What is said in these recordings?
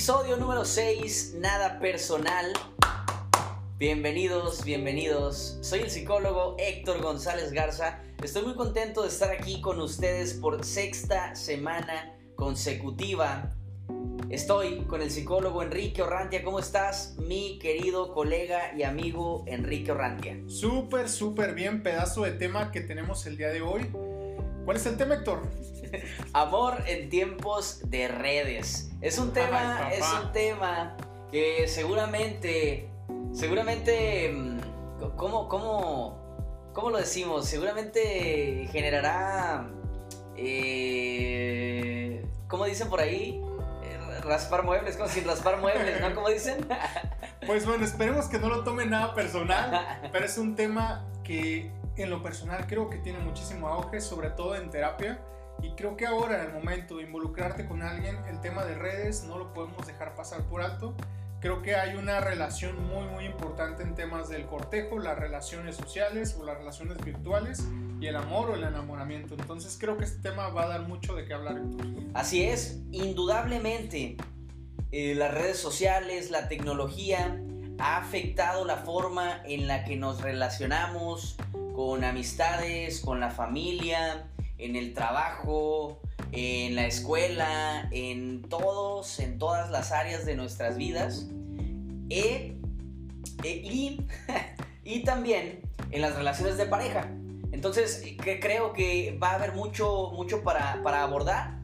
Episodio número 6, nada personal. Bienvenidos, bienvenidos. Soy el psicólogo Héctor González Garza. Estoy muy contento de estar aquí con ustedes por sexta semana consecutiva. Estoy con el psicólogo Enrique Orrantia. ¿Cómo estás, mi querido colega y amigo Enrique Orrantia? Súper, súper bien, pedazo de tema que tenemos el día de hoy. ¿Cuál es el tema, Héctor? Amor en tiempos de redes. Es un tema, Ay, es un tema que seguramente, seguramente, mm, ¿cómo, cómo, cómo lo decimos? Seguramente generará, eh, ¿cómo dicen por ahí? Eh, Raspar muebles, como sin raspar muebles, ¿no? ¿Cómo dicen? Pues bueno, esperemos que no lo tomen nada personal, pero es un tema que en lo personal creo que tiene muchísimo auge, sobre todo en terapia. Y creo que ahora, en el momento de involucrarte con alguien, el tema de redes no lo podemos dejar pasar por alto. Creo que hay una relación muy, muy importante en temas del cortejo, las relaciones sociales o las relaciones virtuales y el amor o el enamoramiento. Entonces creo que este tema va a dar mucho de qué hablar. Así es, indudablemente eh, las redes sociales, la tecnología ha afectado la forma en la que nos relacionamos con amistades, con la familia, en el trabajo, en la escuela, en todos, en todas las áreas de nuestras vidas. Eh, eh, y, y también en las relaciones de pareja. Entonces, creo que va a haber mucho, mucho para, para abordar.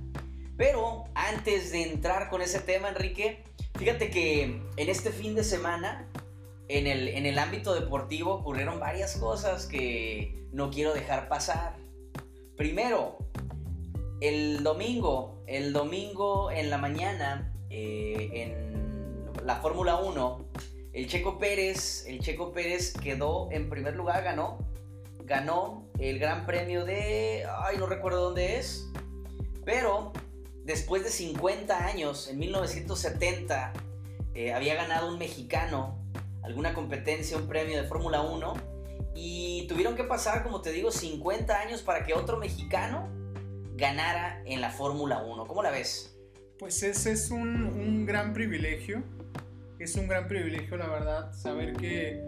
Pero antes de entrar con ese tema, Enrique, fíjate que en este fin de semana, en el, en el ámbito deportivo, ocurrieron varias cosas que no quiero dejar pasar. Primero, el domingo, el domingo en la mañana, eh, en la Fórmula 1, el Checo Pérez, el Checo Pérez quedó en primer lugar, ganó, ganó el Gran Premio de, ay, no recuerdo dónde es, pero después de 50 años, en 1970, eh, había ganado un mexicano alguna competencia, un premio de Fórmula 1, y tuvieron que pasar, como te digo, 50 años para que otro mexicano ganara en la Fórmula 1. ¿Cómo la ves? Pues ese es un, un gran privilegio. Es un gran privilegio, la verdad, saber que,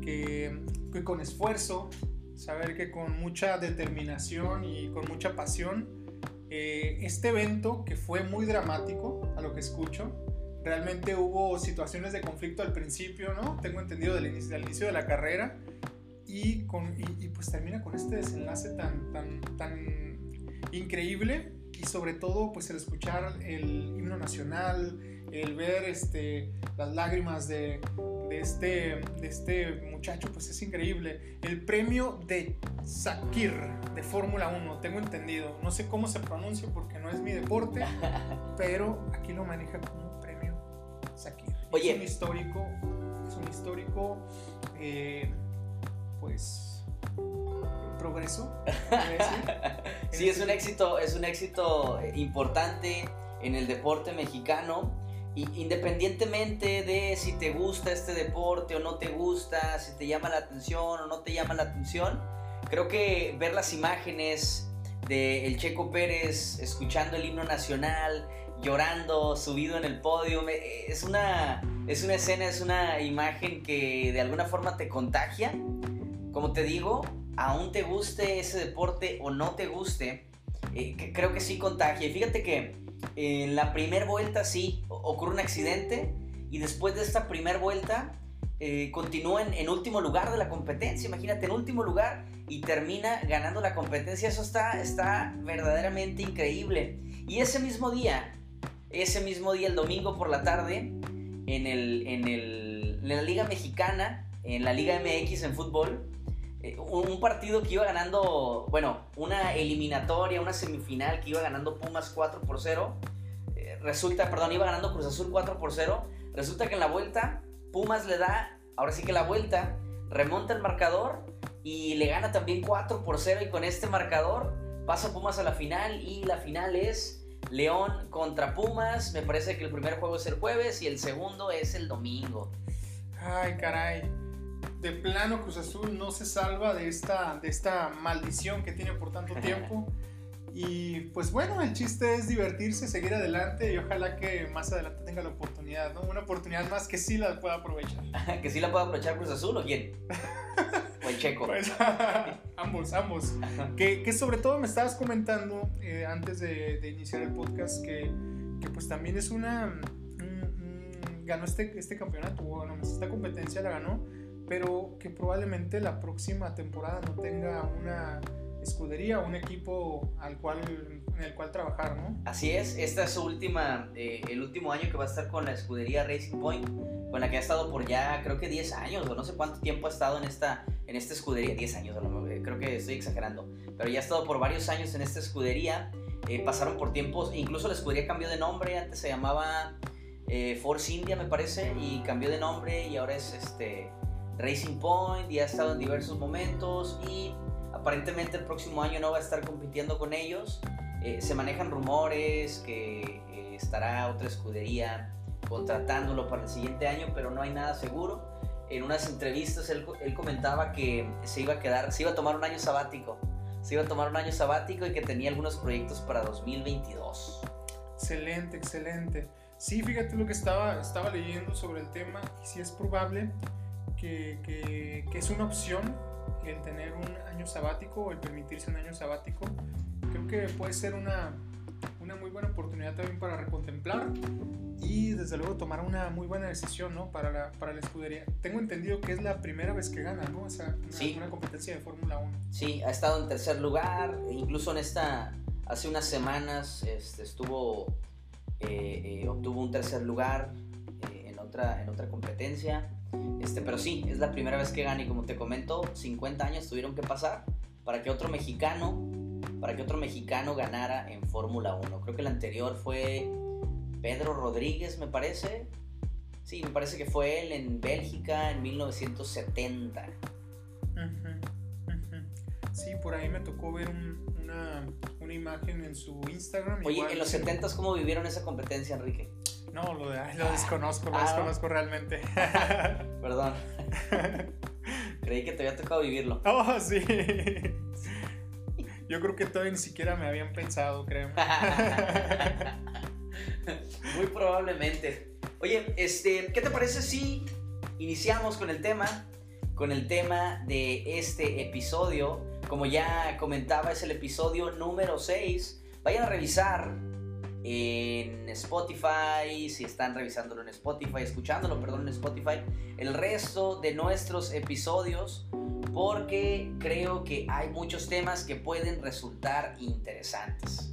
que, que con esfuerzo, saber que con mucha determinación y con mucha pasión, eh, este evento que fue muy dramático, a lo que escucho, realmente hubo situaciones de conflicto al principio, ¿no? Tengo entendido del inicio, del inicio de la carrera y, con, y, y pues termina con este desenlace tan, tan, tan increíble y sobre todo pues el escuchar el himno nacional, el ver este, las lágrimas de, de, este, de este muchacho pues es increíble. El premio de Sakir de Fórmula 1, tengo entendido, no sé cómo se pronuncia porque no es mi deporte, pero aquí lo maneja como Sakir. Oye. Es un histórico, es un histórico, eh, pues, progreso. Sí, es un éxito, es un éxito importante en el deporte mexicano. Y independientemente de si te gusta este deporte o no te gusta, si te llama la atención o no te llama la atención, creo que ver las imágenes de el Checo Pérez escuchando el himno nacional, llorando, subido en el podio, es una, es una escena, es una imagen que de alguna forma te contagia. Como te digo, aún te guste ese deporte o no te guste, eh, que- creo que sí contagia. Y fíjate que en la primera vuelta sí ocurre un accidente y después de esta primera vuelta eh, continúa en, en último lugar de la competencia. Imagínate, en último lugar y termina ganando la competencia. Eso está, está verdaderamente increíble. Y ese mismo día, ese mismo día, el domingo por la tarde, en, el, en, el, en la Liga Mexicana, en la Liga MX en fútbol, eh, un, partido que iba ganando, bueno, una eliminatoria, una semifinal que iba ganando Pumas 4 por 0. eh, resulta, perdón, iba ganando Cruz Azul 4 por 0. Resulta que en la vuelta, Pumas le da, ahora sí que la vuelta, remonta el marcador y le gana también 4 por 0. Y con este marcador pasa Pumas a la final y la final es León contra Pumas. Me parece que el primer juego es el jueves y el segundo es el domingo. Ay, caray. De plano Cruz Azul no se salva de esta, de esta maldición que tiene por tanto tiempo. Y pues bueno, el chiste es divertirse, seguir adelante y ojalá que más adelante tenga la oportunidad, ¿no? Una oportunidad más que sí la pueda aprovechar. ¿Que sí la pueda aprovechar Cruz Azul o quién? o el Checo. Pues, ambos, ambos. Que, que, sobre todo me estabas comentando eh, antes de, iniciar el podcast que, que pues también es una... ganó este, este campeonato, bueno, esta competencia la ganó, pero que probablemente la próxima temporada no tenga una escudería un equipo al cual, en el cual trabajar, ¿no? Así es, esta es su última, eh, el último año que va a estar con la escudería Racing Point, con la que ha estado por ya creo que 10 años o no sé cuánto tiempo ha estado en esta, en esta escudería, 10 años, eh, creo que estoy exagerando, pero ya ha estado por varios años en esta escudería, eh, pasaron por tiempos, incluso la escudería cambió de nombre, antes se llamaba Force India me parece, y cambió de nombre y ahora es este... Racing Point y ha estado en diversos momentos y aparentemente el próximo año no va a estar compitiendo con ellos. Eh, se manejan rumores que eh, estará otra escudería contratándolo para el siguiente año, pero no hay nada seguro. En unas entrevistas él, él, comentaba que se iba a quedar, se iba a tomar un año sabático, se iba a tomar un año sabático y que tenía algunos proyectos para 2022. Excelente, excelente. Sí, fíjate lo que estaba, estaba leyendo sobre el tema y si es probable que, que es una opción el tener un año sabático o el permitirse un año sabático, creo que puede ser una, una muy buena oportunidad también para recontemplar y desde luego tomar una muy buena decisión ¿no? para, la, para la escudería. Tengo entendido que es la primera vez que gana, ¿no? Esa, una, una competencia de Fórmula 1. Sí, ha estado en tercer lugar, incluso en esta, hace unas semanas este, estuvo, eh, eh, obtuvo un tercer lugar eh, en, otra, en otra competencia. Este, pero sí, es la primera vez que gana y como te comento, 50 años tuvieron que pasar para que otro mexicano, para que otro mexicano ganara en Fórmula 1. Creo que el anterior fue Pedro Rodríguez, me parece. Sí, me parece que fue él en Bélgica en 1970. Sí, por ahí me tocó ver una, una, imagen en su Instagram. Oye, en los 70 ¿cómo vivieron esa competencia, Enrique? No, lo, lo desconozco, lo ah, desconozco realmente. Perdón. Creí que te había tocado vivirlo. Oh, sí. Yo creo que todavía ni siquiera me habían pensado, créeme. Muy probablemente. Oye, este, ¿qué te parece si iniciamos con el tema? Con el tema de este episodio. Como ya comentaba, es el episodio número 6. Vayan a revisar en Spotify, si están revisándolo en Spotify, escuchándolo, perdón, en Spotify, el resto de nuestros episodios, porque creo que hay muchos temas que pueden resultar interesantes.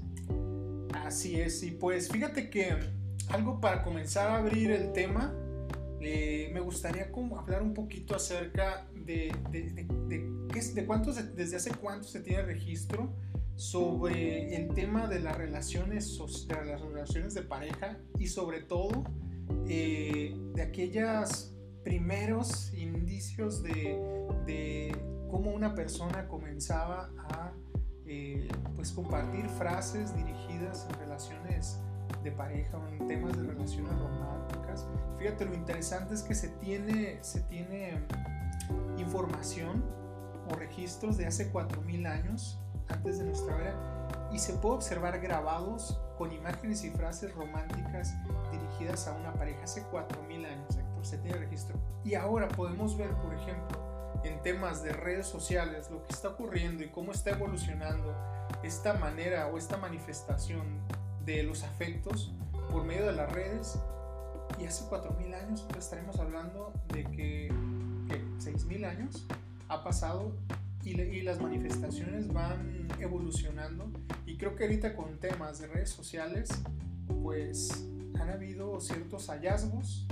Así es, y pues fíjate que algo para comenzar a abrir el tema, eh, me gustaría como hablar un poquito acerca de, de, de, de cuántos, desde hace cuánto se tiene registro sobre el tema de las relaciones, de las relaciones de pareja y sobre todo eh, de aquellos primeros indicios de, cómo una persona comenzaba a eh, pues compartir frases dirigidas en relaciones de pareja o en temas de relaciones románticas. Fíjate, lo interesante es que se tiene, se tiene información o registros de hace 4.000 años antes de nuestra era y se puede observar grabados con imágenes y frases románticas dirigidas a una pareja hace 4.000 años, Héctor, se tiene registro. Y ahora podemos ver, por ejemplo, en temas de redes sociales, lo que está ocurriendo y cómo está evolucionando esta manera o esta manifestación de los afectos por medio de las redes. Y hace 4.000 años estaremos hablando de que, que 6.000 años ha pasado y, las manifestaciones van evolucionando. Y creo que ahorita con temas de redes sociales pues han habido ciertos hallazgos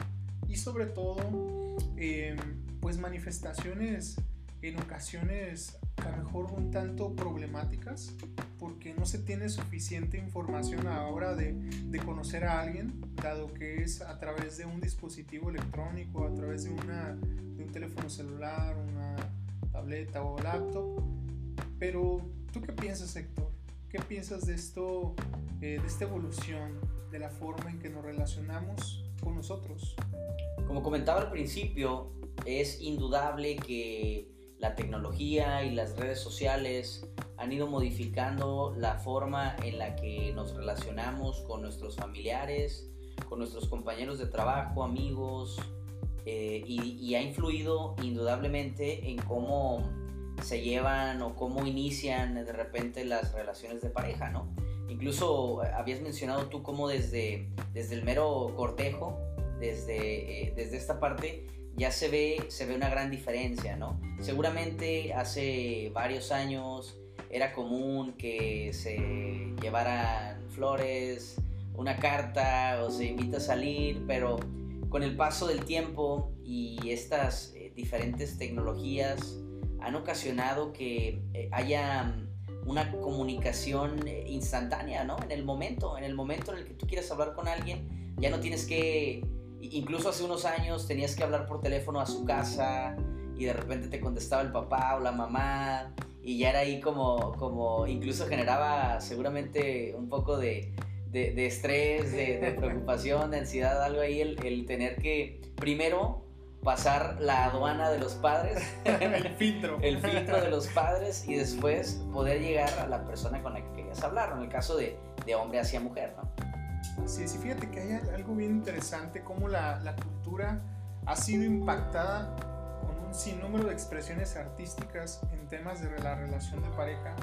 y sobre todo em, pues manifestaciones en ocasiones a lo mejor un tanto problemáticas porque no se tiene suficiente información a la hora de, de, conocer a alguien, dado que es a través de un dispositivo electrónico, a través de, una, de un teléfono celular, una tableta o laptop. Pero, ¿tú qué piensas, Héctor? ¿Qué piensas de esto, eh, de esta evolución, de la forma en que nos relacionamos con nosotros? Como comentaba al principio, es indudable que la tecnología y las redes sociales han ido modificando la forma en la que nos relacionamos con nuestros familiares, con nuestros compañeros de trabajo, amigos, eh, y, ha influido indudablemente en cómo se llevan o cómo inician de repente las relaciones de pareja, ¿no? Incluso eh, habías mencionado tú cómo desde, desde el mero cortejo, desde, eh, desde esta parte, ya se ve, se ve una gran diferencia, ¿no? Seguramente hace varios años era común que se llevaran flores, una carta o se invita a salir, pero con el paso del tiempo y estas eh, diferentes tecnologías han ocasionado que eh, haya una comunicación eh, instantánea, ¿no? En el momento, en el momento en el que tú quieres hablar con alguien, ya no tienes que, incluso hace unos años tenías que hablar por teléfono a su casa y de repente te contestaba el papá o la mamá y ya era ahí como, como incluso generaba seguramente un poco de, de, estrés, de, preocupación, de ansiedad, algo ahí, el, tener que primero pasar la aduana de los padres, el filtro, el filtro de los padres y después poder llegar a la persona con la que querías hablar, en el caso de, de hombre hacia mujer, ¿no? Sí, sí, fíjate que hay algo bien interesante, cómo la, la cultura ha sido impactada con un sinnúmero de expresiones artísticas en temas de la relación de pareja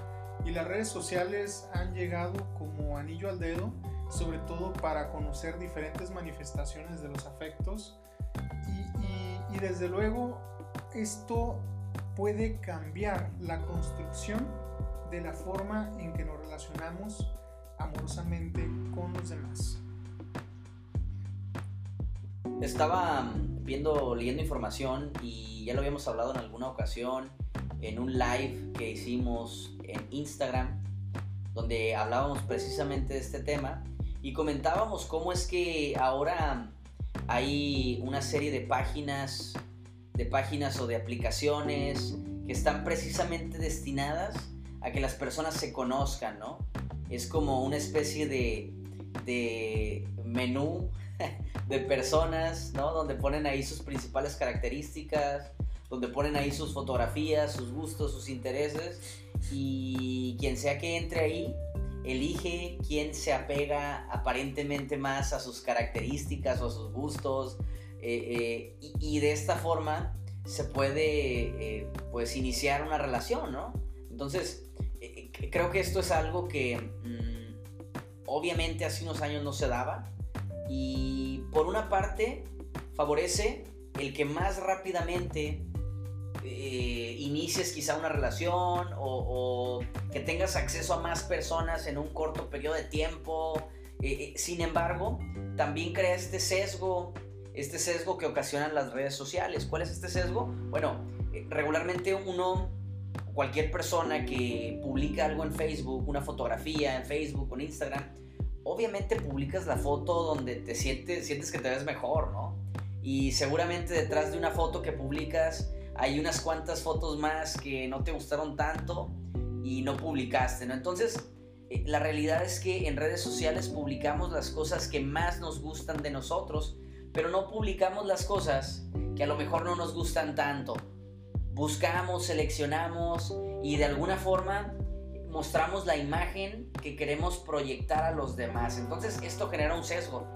y las redes sociales han llegado como anillo al dedo, sobre todo para conocer diferentes manifestaciones de los afectos y, desde luego esto puede cambiar la construcción de la forma en que nos relacionamos amorosamente con los demás. Estaba viendo, leyendo información y ya lo habíamos hablado en alguna ocasión en un live que hicimos en Instagram, donde hablábamos precisamente de este tema y comentábamos cómo es que ahora hay una serie de páginas, de páginas o de aplicaciones que están precisamente destinadas a que las personas se conozcan, ¿no? Es como una especie de, de menú de personas, ¿no? Donde ponen ahí sus principales características, donde ponen ahí sus fotografías, sus gustos, sus intereses y quien sea que entre ahí elige quién se apega aparentemente más a sus características o a sus gustos eh, eh, y, de esta forma se puede eh, pues iniciar una relación, ¿no? Entonces creo que esto es algo que mm, obviamente hace unos años no se daba y por una parte favorece el que más rápidamente eh, inicies quizá una relación o, que tengas acceso a más personas en un corto periodo de tiempo. Eh, eh, sin embargo, también crea este sesgo, este sesgo que ocasionan las redes sociales. ¿Cuál es este sesgo? Bueno, regularmente uno, cualquier persona que publica algo en Facebook, una fotografía en Facebook o en Instagram, obviamente publicas la foto donde te sientes, sientes que te ves mejor, ¿no? Y seguramente detrás de una foto que publicas hay unas cuantas fotos más que no te gustaron tanto y no publicaste, ¿no? Entonces, eh, la realidad es que en redes sociales publicamos las cosas que más nos gustan de nosotros, pero no publicamos las cosas que a lo mejor no nos gustan tanto. Buscamos, seleccionamos y de alguna forma mostramos la imagen que queremos proyectar a los demás. Entonces esto genera un sesgo.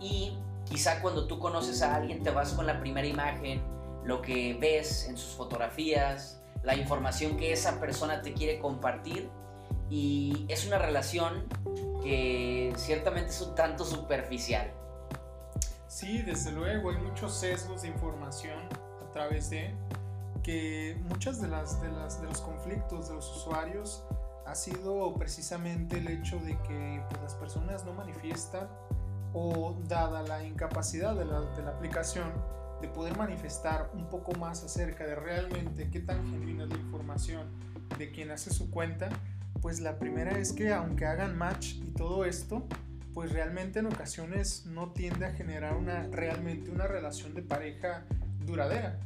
Y quizá cuando tú conoces a alguien te vas con la primera imagen lo que ves en sus fotografías, la información que esa persona te quiere compartir y es una relación que ciertamente es un tanto superficial. Sí, desde luego, hay muchos sesgos de información a través de que muchas de las de, las, de los conflictos de los usuarios ha sido precisamente el hecho de que pues, las personas no manifiestan o dada la incapacidad de la, de la aplicación de poder manifestar un poco más acerca de realmente qué tan genuina es la información de quien hace su cuenta, pues la primera es que aunque hagan match y todo esto, pues realmente en ocasiones no tiende a generar una realmente una relación de pareja duradera.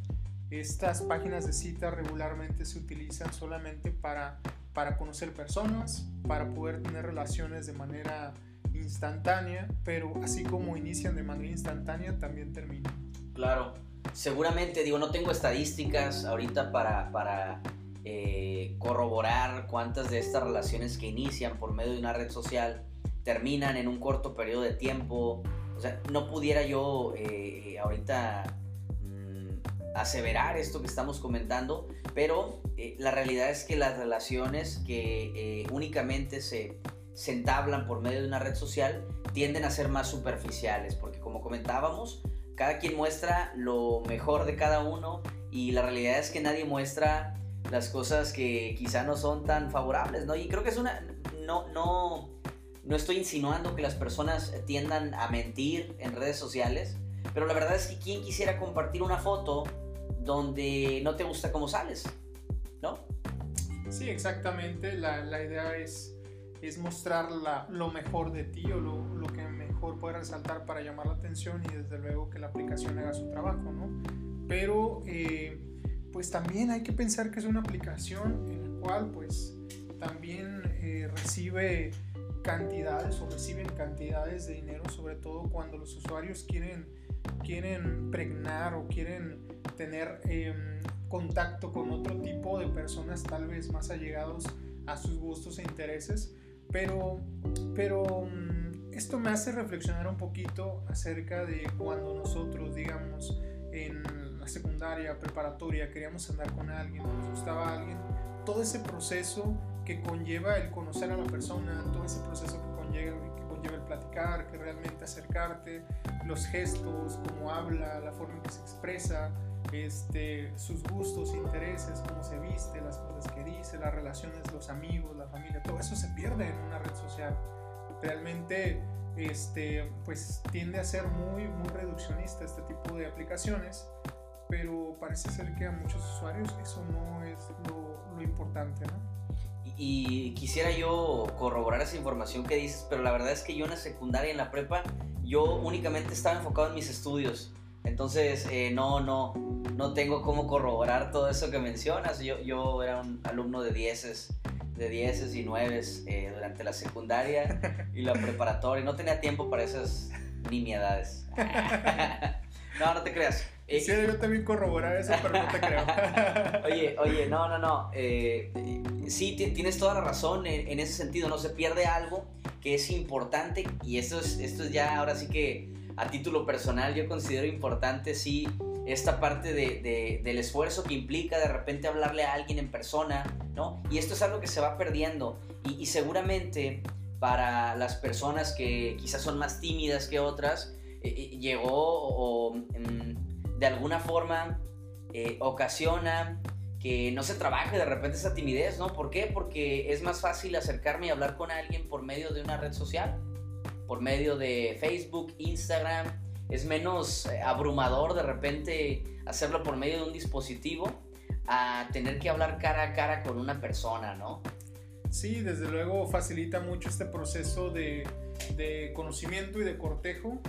Estas páginas de cita regularmente se utilizan solamente para, para conocer personas, para poder tener relaciones de manera instantánea, pero así como inician de manera instantánea, también terminan. Claro. seguramente, digo, no tengo estadísticas ahorita para, para eh, corroborar cuántas de estas relaciones que inician por medio de una red social terminan en un corto periodo de tiempo. O sea, no pudiera yo eh, ahorita mm, aseverar esto que estamos comentando, pero eh, la realidad es que las relaciones que únicamente se, se entablan por medio de una red social tienden a ser más superficiales, porque como comentábamos, cada quien muestra lo mejor de cada uno y la realidad es que nadie muestra las cosas que quizá no son tan favorables, ¿no? Y creo que es una... No, no, no estoy insinuando que las personas tiendan a mentir en redes sociales, pero la verdad es que quien quisiera compartir una foto donde no te gusta cómo sales, ¿no? Sí, exactamente. La, la idea es, es mostrar la, lo mejor de ti o lo, lo, que mejor puede resaltar para llamar la atención y desde luego que la aplicación haga su trabajo, ¿no? Pero... Eh, pues también hay que pensar que es una aplicación en la cual pues también eh, recibe cantidades o reciben cantidades de dinero, sobre todo cuando los usuarios quieren, quieren pregnar o quieren tener em, contacto con otro tipo de personas tal vez más allegados a sus gustos e intereses. Pero, pero mm, esto me hace reflexionar un poquito acerca de cuando nosotros, digamos, en secundaria, preparatoria, queríamos andar con alguien, nos gustaba alguien, todo ese proceso que conlleva el conocer a la persona, todo ese proceso que conlleva, que conlleva el platicar, que realmente acercarte, los gestos, cómo habla, la forma en que se expresa, este, sus gustos, intereses, cómo se viste, las cosas que dice, las relaciones, los amigos, la familia, todo eso se pierde en una red social. Realmente este, pues tiende a ser muy, muy reduccionista este tipo de aplicaciones pero parece ser que a muchos usuarios eso no es lo, importante. Y, quisiera yo corroborar esa información que dices, pero la verdad es que yo en la secundaria, en la prepa, yo únicamente estaba enfocado en mis estudios. Entonces, eh, no, no, no tengo cómo corroborar todo eso que mencionas. Yo, yo era un alumno de dieces, de dieces y nueves eh, durante la secundaria y la preparatoria. No tenía tiempo para esas nimiedades. no, no te creas. Eh, yo también corroborar eso, pero no te creo. oye, oye, no, no, no. Eh, sí, tienes toda la razón en, ese sentido. No se pierde algo que es importante y esto es, esto es ya ahora sí que a título personal yo considero importante, sí, esta parte de, del esfuerzo que implica de repente hablarle a alguien en persona, ¿no? Y esto es algo que se va perdiendo y, seguramente para las personas que quizás son más tímidas que otras, eh, llegó o... Mm, de alguna forma eh, ocasiona que no se trabaje de repente esa timidez, ¿no? ¿Por qué? Porque es más fácil acercarme y hablar con alguien por medio de una red social, por medio de Facebook, Instagram. Es menos eh, abrumador de repente hacerlo por medio de un dispositivo a tener que hablar cara a cara con una persona, ¿no? Sí, desde luego facilita mucho este proceso de, de conocimiento y de cortejo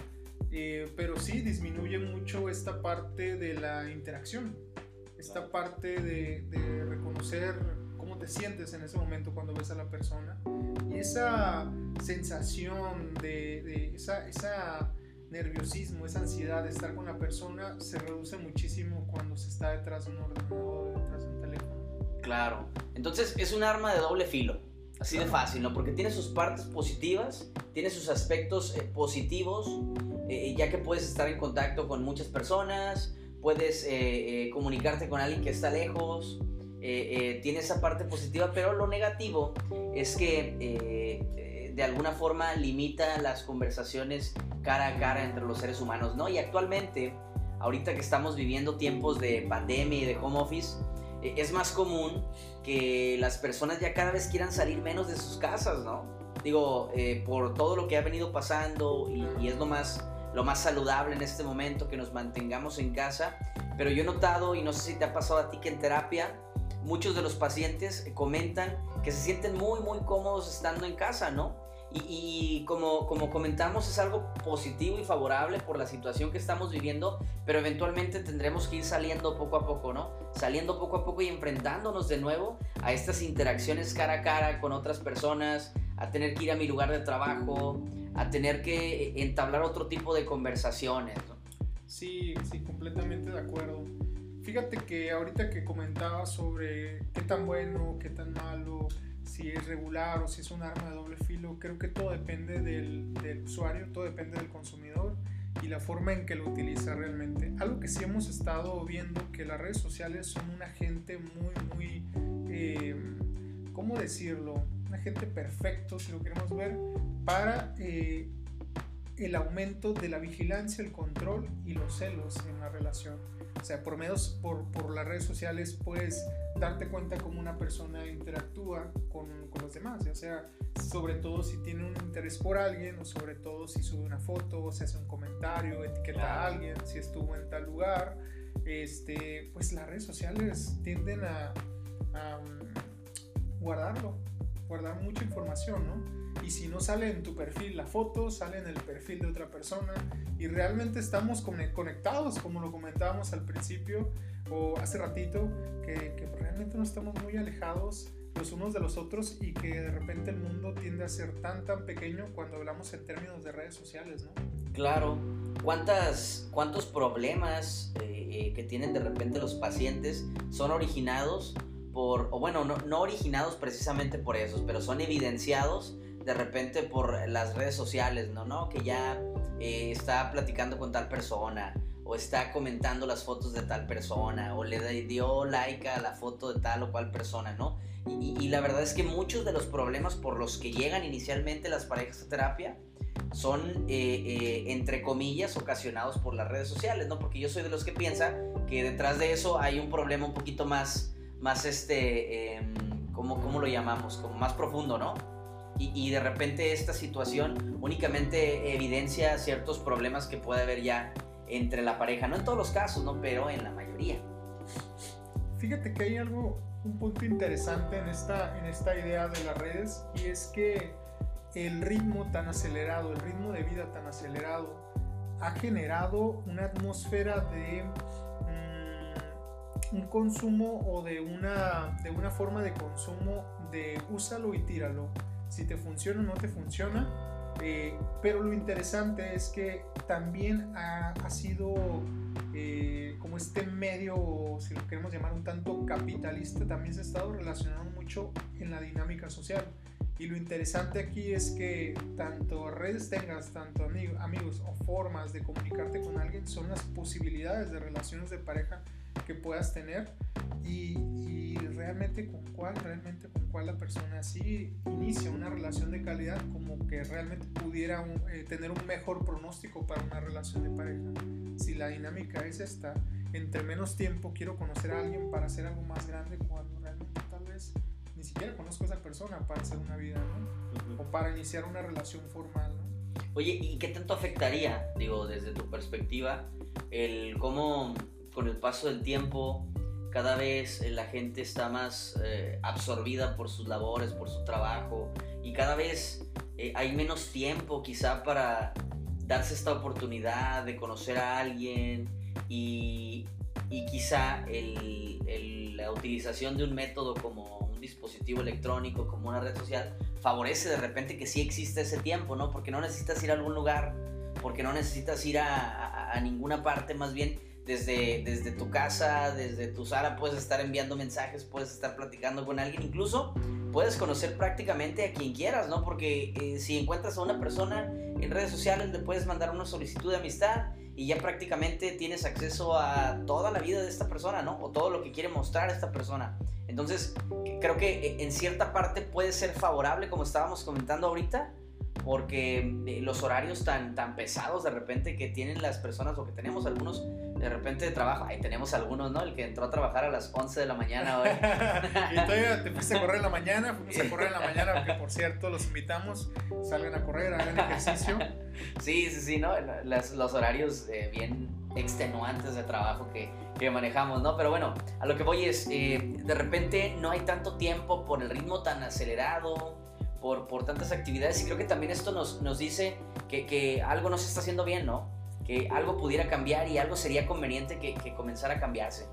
eh, pero sí disminuye mucho esta parte de la interacción, esta parte de, reconocer cómo te sientes en ese momento cuando ves a la persona y esa sensación de, esa, esa nerviosismo, esa ansiedad de estar con la persona se reduce muchísimo cuando se está detrás de un ordenador, detrás de un teléfono. Claro, entonces es un arma de doble filo. Así de fácil, ¿no? Porque tiene sus partes positivas, tiene sus aspectos eh, positivos, eh, ya que puedes estar en contacto con muchas personas, puedes eh, comunicarte con alguien que está lejos, tiene esa parte positiva, pero lo negativo es que de alguna forma limita las conversaciones cara a cara entre los seres humanos, ¿no? Y actualmente, ahorita que estamos viviendo tiempos de pandemia y de home office, es más común que las personas ya cada vez quieran salir menos de sus casas, ¿no? Digo, eh, por todo lo que ha venido pasando y, es lo más, lo más saludable en este momento que nos mantengamos en casa, pero yo he notado, y no sé si te ha pasado a ti, que en terapia muchos de los pacientes comentan que se sienten muy, muy cómodos estando en casa, ¿no? Y, como, como comentamos, es algo positivo y favorable por la situación que estamos viviendo, pero eventualmente tendremos que ir saliendo poco a poco, ¿no? Saliendo poco a poco y enfrentándonos de nuevo a estas interacciones cara a cara con otras personas, a tener que ir a mi lugar de trabajo, a tener que entablar otro tipo de conversaciones, ¿no? Sí, sí, completamente de acuerdo. Fíjate que ahorita que comentaba sobre qué tan bueno, qué tan malo, si es regular o si es un arma de doble filo, creo que todo depende del, del usuario, todo depende del consumidor y la forma en que lo utiliza realmente. Algo que sí hemos estado viendo que las redes sociales son un agente muy, muy, eh, ¿cómo decirlo? Un agente perfecto, si lo queremos ver, para eh, el aumento de la vigilancia, el control y los celos en la relación. O sea, por medios, por, por las redes sociales puedes darte cuenta cómo una persona interactúa con, con los demás, o sea, sobre todo si tiene un interés por alguien o sobre todo si sube una foto o se hace un comentario, etiqueta a alguien, si estuvo en tal lugar, este, pues las redes sociales tienden a, a mm, guardarlo, guardar mucha información, ¿no? Y si no sale en tu perfil la foto, sale en el perfil de otra persona y realmente estamos conectados, como lo comentábamos al principio o hace ratito, que, que realmente no estamos muy alejados los unos de los otros y que de repente el mundo tiende a ser tan tan pequeño cuando hablamos en términos de redes sociales, ¿no? Claro. ¿Cuántas, ¿Cuántos problemas eh, eh, que tienen de repente los pacientes son originados por, o bueno, no, no originados precisamente por esos, pero son evidenciados de repente por las redes sociales, ¿no? ¿No? Que ya eh, está platicando con tal persona o está comentando las fotos de tal persona o le dio like a la foto de tal o cual persona, ¿no? Y, la verdad es que muchos de los problemas por los que llegan inicialmente las parejas a terapia son, eh, eh, entre comillas, ocasionados por las redes sociales, ¿no? Porque yo soy de los que piensa que detrás de eso hay un problema un poquito más, más este, em, ¿cómo, ¿cómo, lo llamamos? Como más profundo, ¿no? Y, de repente esta situación únicamente evidencia ciertos problemas que puede haber ya entre la pareja. No en todos los casos, ¿no? Pero en la mayoría. Fíjate que hay algo, un punto interesante en esta, en esta idea de las redes y es que el ritmo tan acelerado, el ritmo de vida tan acelerado, ha generado una atmósfera de mm, un consumo o de una, de una forma de consumo de úsalo y tíralo si te funciona o no te funciona. Eh, pero lo interesante es que también ha, ha sido eh, como este medio, si lo queremos llamar un tanto capitalista, también se ha estado relacionando mucho en la dinámica social. Y lo interesante aquí es que tanto redes tengas, tanto amigos, amigos o formas de comunicarte con alguien son las posibilidades de relaciones de pareja que puedas tener y, y realmente con cuál, realmente con cuál la persona sí inicia una relación de calidad como que realmente pudiera eh, tener un mejor pronóstico para una relación de pareja. Si la dinámica es esta, entre menos tiempo quiero conocer a alguien para hacer algo más grande cuando realmente tal vez ni siquiera conozco a esa persona para hacer una vida, ¿no? O para iniciar una relación formal, ¿no? Oye, ¿y qué tanto afectaría, digo, desde tu perspectiva, el cómo con el paso del tiempo cada vez eh, la gente está más eh, absorbida por sus labores, por su trabajo y cada vez eh, hay menos tiempo quizá para darse esta oportunidad de conocer a alguien y, y quizá el, la utilización de un método como un dispositivo electrónico, como una red social, favorece de repente que sí existe ese tiempo, ¿no? Porque no necesitas ir a algún lugar, porque no necesitas ir a, a ninguna parte, más bien desde, desde tu casa, desde tu sala, puedes estar enviando mensajes, puedes estar platicando con alguien, incluso puedes conocer prácticamente a quien quieras, ¿no? Porque eh, si encuentras a una persona en redes sociales, le puedes mandar una solicitud de amistad y ya prácticamente tienes acceso a toda la vida de esta persona, ¿no? O todo lo que quiere mostrar esta persona. Entonces, creo que eh, en cierta parte puede ser favorable, como estábamos comentando ahorita, porque eh, los horarios tan, tan pesados de repente que tienen las personas o que tenemos algunos de repente de trabajo, ahí tenemos algunos, ¿no? El que entró a trabajar a las 11 de la mañana hoy. y todavía te fuiste a correr en la mañana, fuimos a correr en la mañana, porque por cierto los invitamos, salgan a correr, hagan ejercicio. Sí, sí, sí, ¿no? los horarios eh, bien extenuantes de trabajo que, que, manejamos, ¿no? Pero bueno, a lo que voy es, eh, de repente no hay tanto tiempo por el ritmo tan acelerado, por, por tantas actividades y creo que también esto nos, nos dice que, que algo no se está haciendo bien, ¿no? que algo pudiera cambiar y algo sería conveniente que, que comenzara a cambiarse.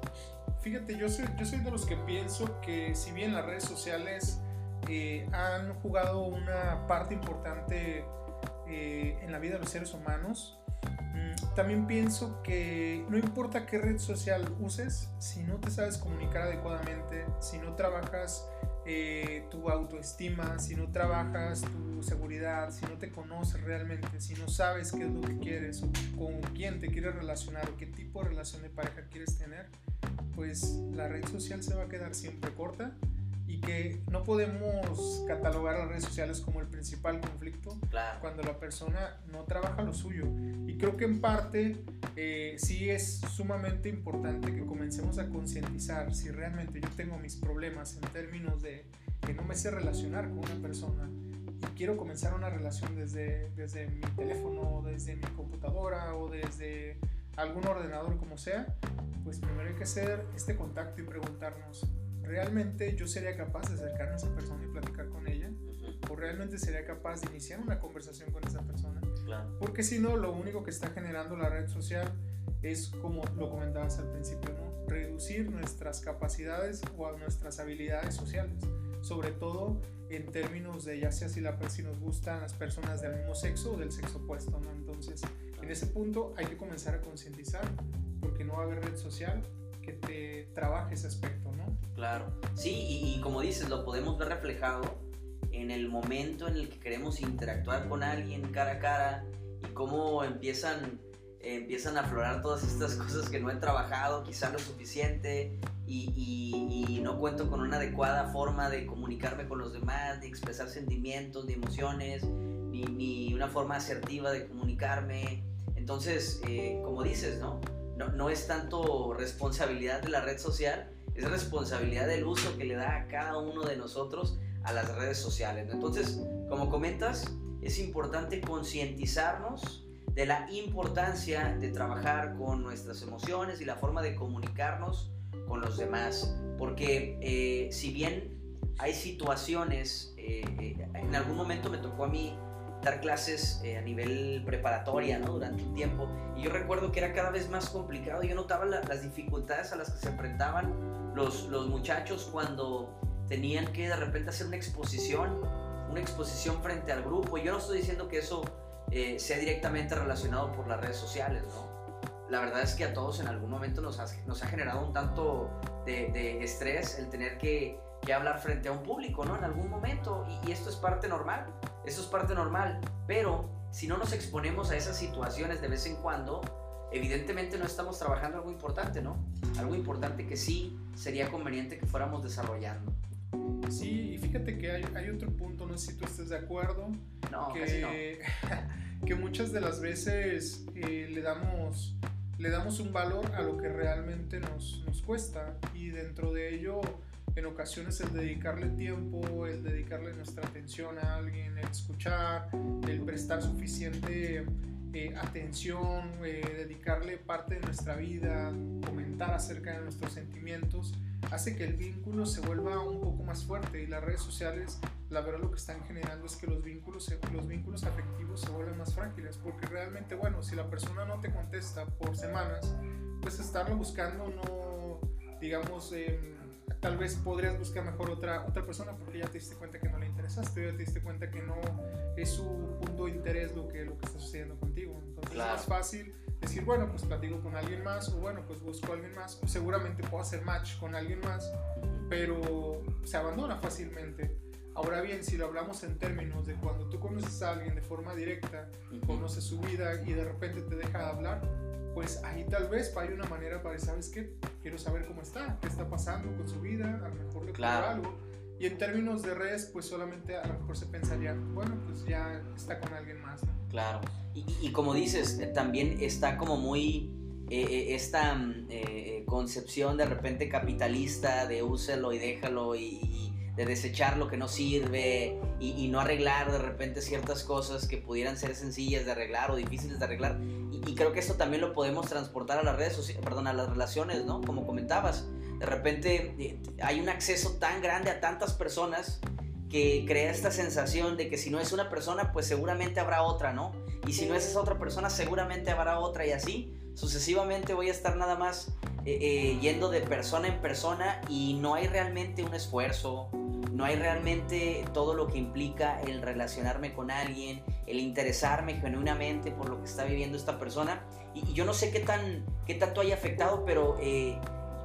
Fíjate, yo soy, yo soy de los que pienso que si bien las redes sociales eh, han jugado una parte importante eh, en la vida de los seres humanos, Mm, también pienso que no importa qué red social uses, si no te sabes comunicar adecuadamente, si no trabajas eh, tu autoestima, si no trabajas tu seguridad, si no te conoces realmente, si no sabes qué es lo que quieres con quién te quieres relacionar o qué tipo de relación de pareja quieres tener, pues la red social se va a quedar siempre corta y que no podemos catalogar las redes sociales como el principal conflicto cuando la persona no trabaja lo suyo. Y creo que en parte eh, sí es sumamente importante que comencemos a concientizar si realmente yo tengo mis problemas en términos de que no me sé relacionar con una persona y quiero comenzar una relación desde, desde mi teléfono, desde mi computadora o desde algún ordenador como sea, pues primero hay que hacer este contacto y preguntarnos, ¿realmente yo sería capaz de acercarme a esa persona y platicar con ella? ¿O realmente sería capaz de iniciar una conversación con esa persona? Porque si no, lo único que está generando la red social es, como lo comentabas al principio, ¿no? reducir nuestras capacidades o nuestras habilidades sociales, sobre todo en términos de ya sea si, la, si nos gustan las personas del mismo sexo o del sexo opuesto. ¿no? Entonces, en ese punto hay que comenzar a concientizar, porque no va a haber red social que te trabaje ese aspecto, ¿no? Claro, sí, y, como dices, lo podemos ver reflejado en el momento en el que queremos interactuar con alguien cara a cara y cómo empiezan, empiezan a aflorar todas estas cosas que no he trabajado quizá lo suficiente y, no cuento con una adecuada forma de comunicarme con los demás, de expresar sentimientos, de emociones, ni, ni una forma asertiva de comunicarme. Entonces, eh, como dices, ¿no? ¿No? No es tanto responsabilidad de la red social, es responsabilidad del uso que le da a cada uno de nosotros a las redes sociales. Entonces, como comentas, es importante concientizarnos de la importancia de trabajar con nuestras emociones y la forma de comunicarnos con los demás. Porque eh, si bien hay situaciones, eh, eh, en algún momento me tocó a mí dar clases a nivel preparatoria, ¿no? Durante un tiempo. Y yo recuerdo que era cada vez más complicado. Yo notaba las dificultades a las que se enfrentaban los, los muchachos cuando tenían que de repente hacer una exposición, una exposición frente al grupo. Yo no estoy diciendo que eso eh, sea directamente relacionado por las redes sociales, ¿no? La verdad es que a todos en algún momento nos ha, nos ha generado un tanto de, de estrés el tener que, que, hablar frente a un público, ¿no? En algún momento. Y, y esto es parte normal, esto es parte normal. Pero si no nos exponemos a esas situaciones de vez en cuando, evidentemente no estamos trabajando algo importante, ¿no? Algo importante que sí sería conveniente que fuéramos desarrollando. Sí, y fíjate que hay, otro punto, no sé si tú estés de acuerdo, no, que, que muchas de las veces eh, le, damos, le damos un valor a lo que realmente nos, nos cuesta y dentro de ello en ocasiones el dedicarle tiempo, el dedicarle nuestra atención a alguien, el escuchar, el prestar suficiente eh, atención, eh, dedicarle parte de nuestra vida, comentar acerca de nuestros sentimientos, hace que el vínculo se vuelva un poco más fuerte. Y las redes sociales, la verdad lo que están generando es que los vínculos, los vínculos afectivos se vuelven más frágiles, porque realmente, bueno, si la persona no te contesta por semanas, pues estarlo buscando no, digamos, eh, tal vez podrías buscar mejor otra, otra persona porque ya te diste cuenta que no le interesaste, ya te diste cuenta que no es su punto de interés lo que, lo que está sucediendo contigo. Entonces es más fácil decir, bueno, pues platico con alguien más o bueno, pues busco a alguien más. Seguramente puedo hacer match con alguien más, pero se abandona fácilmente. Ahora bien, si lo hablamos en términos de cuando tú conoces a alguien de forma directa, conoces su vida y de repente te deja de hablar, pues ahí tal vez hay una manera para, ¿sabes qué? Quiero saber cómo está, qué está pasando con su vida, a lo mejor le claro. algo. Y en términos de redes, pues solamente a lo mejor se pensaría, bueno, pues ya está con alguien más, ¿no? Claro. Y, y como dices, eh, también está como muy eh, eh, esta mm, concepción de repente capitalista de úselo y déjalo y de desechar lo que no sirve y, no arreglar de repente ciertas cosas que pudieran ser sencillas de arreglar o difíciles de arreglar. Y, creo que esto también lo podemos transportar a las redes sociales, perdón, a las relaciones, ¿no? Como comentabas, de repente eh, hay un acceso tan grande a tantas personas que crea esta sensación de que si no es una persona, pues seguramente habrá otra, ¿no? Y si no es esa otra persona, seguramente habrá otra y así sucesivamente voy a estar nada más eh, eh, yendo de persona en persona y no hay realmente un esfuerzo, no hay realmente todo lo que implica el relacionarme con alguien, el interesarme genuinamente por lo que está viviendo esta persona. Y, yo no sé qué, tan, qué tanto haya afectado, pero eh,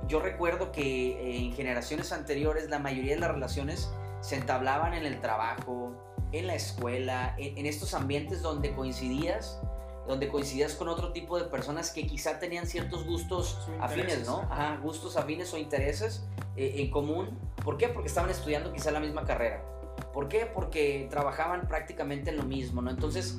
yo recuerdo que en generaciones anteriores la mayoría de las relaciones se entablaban en el trabajo, en la escuela, en, estos ambientes donde coincidías, donde coincidías con otro tipo de personas que quizá tenían ciertos gustos afines, ¿no? Ajá, gustos afines o intereses eh, en común. ¿Por qué? Porque estaban estudiando quizá la misma carrera. ¿Por qué? Porque trabajaban prácticamente en lo mismo, ¿no? Entonces,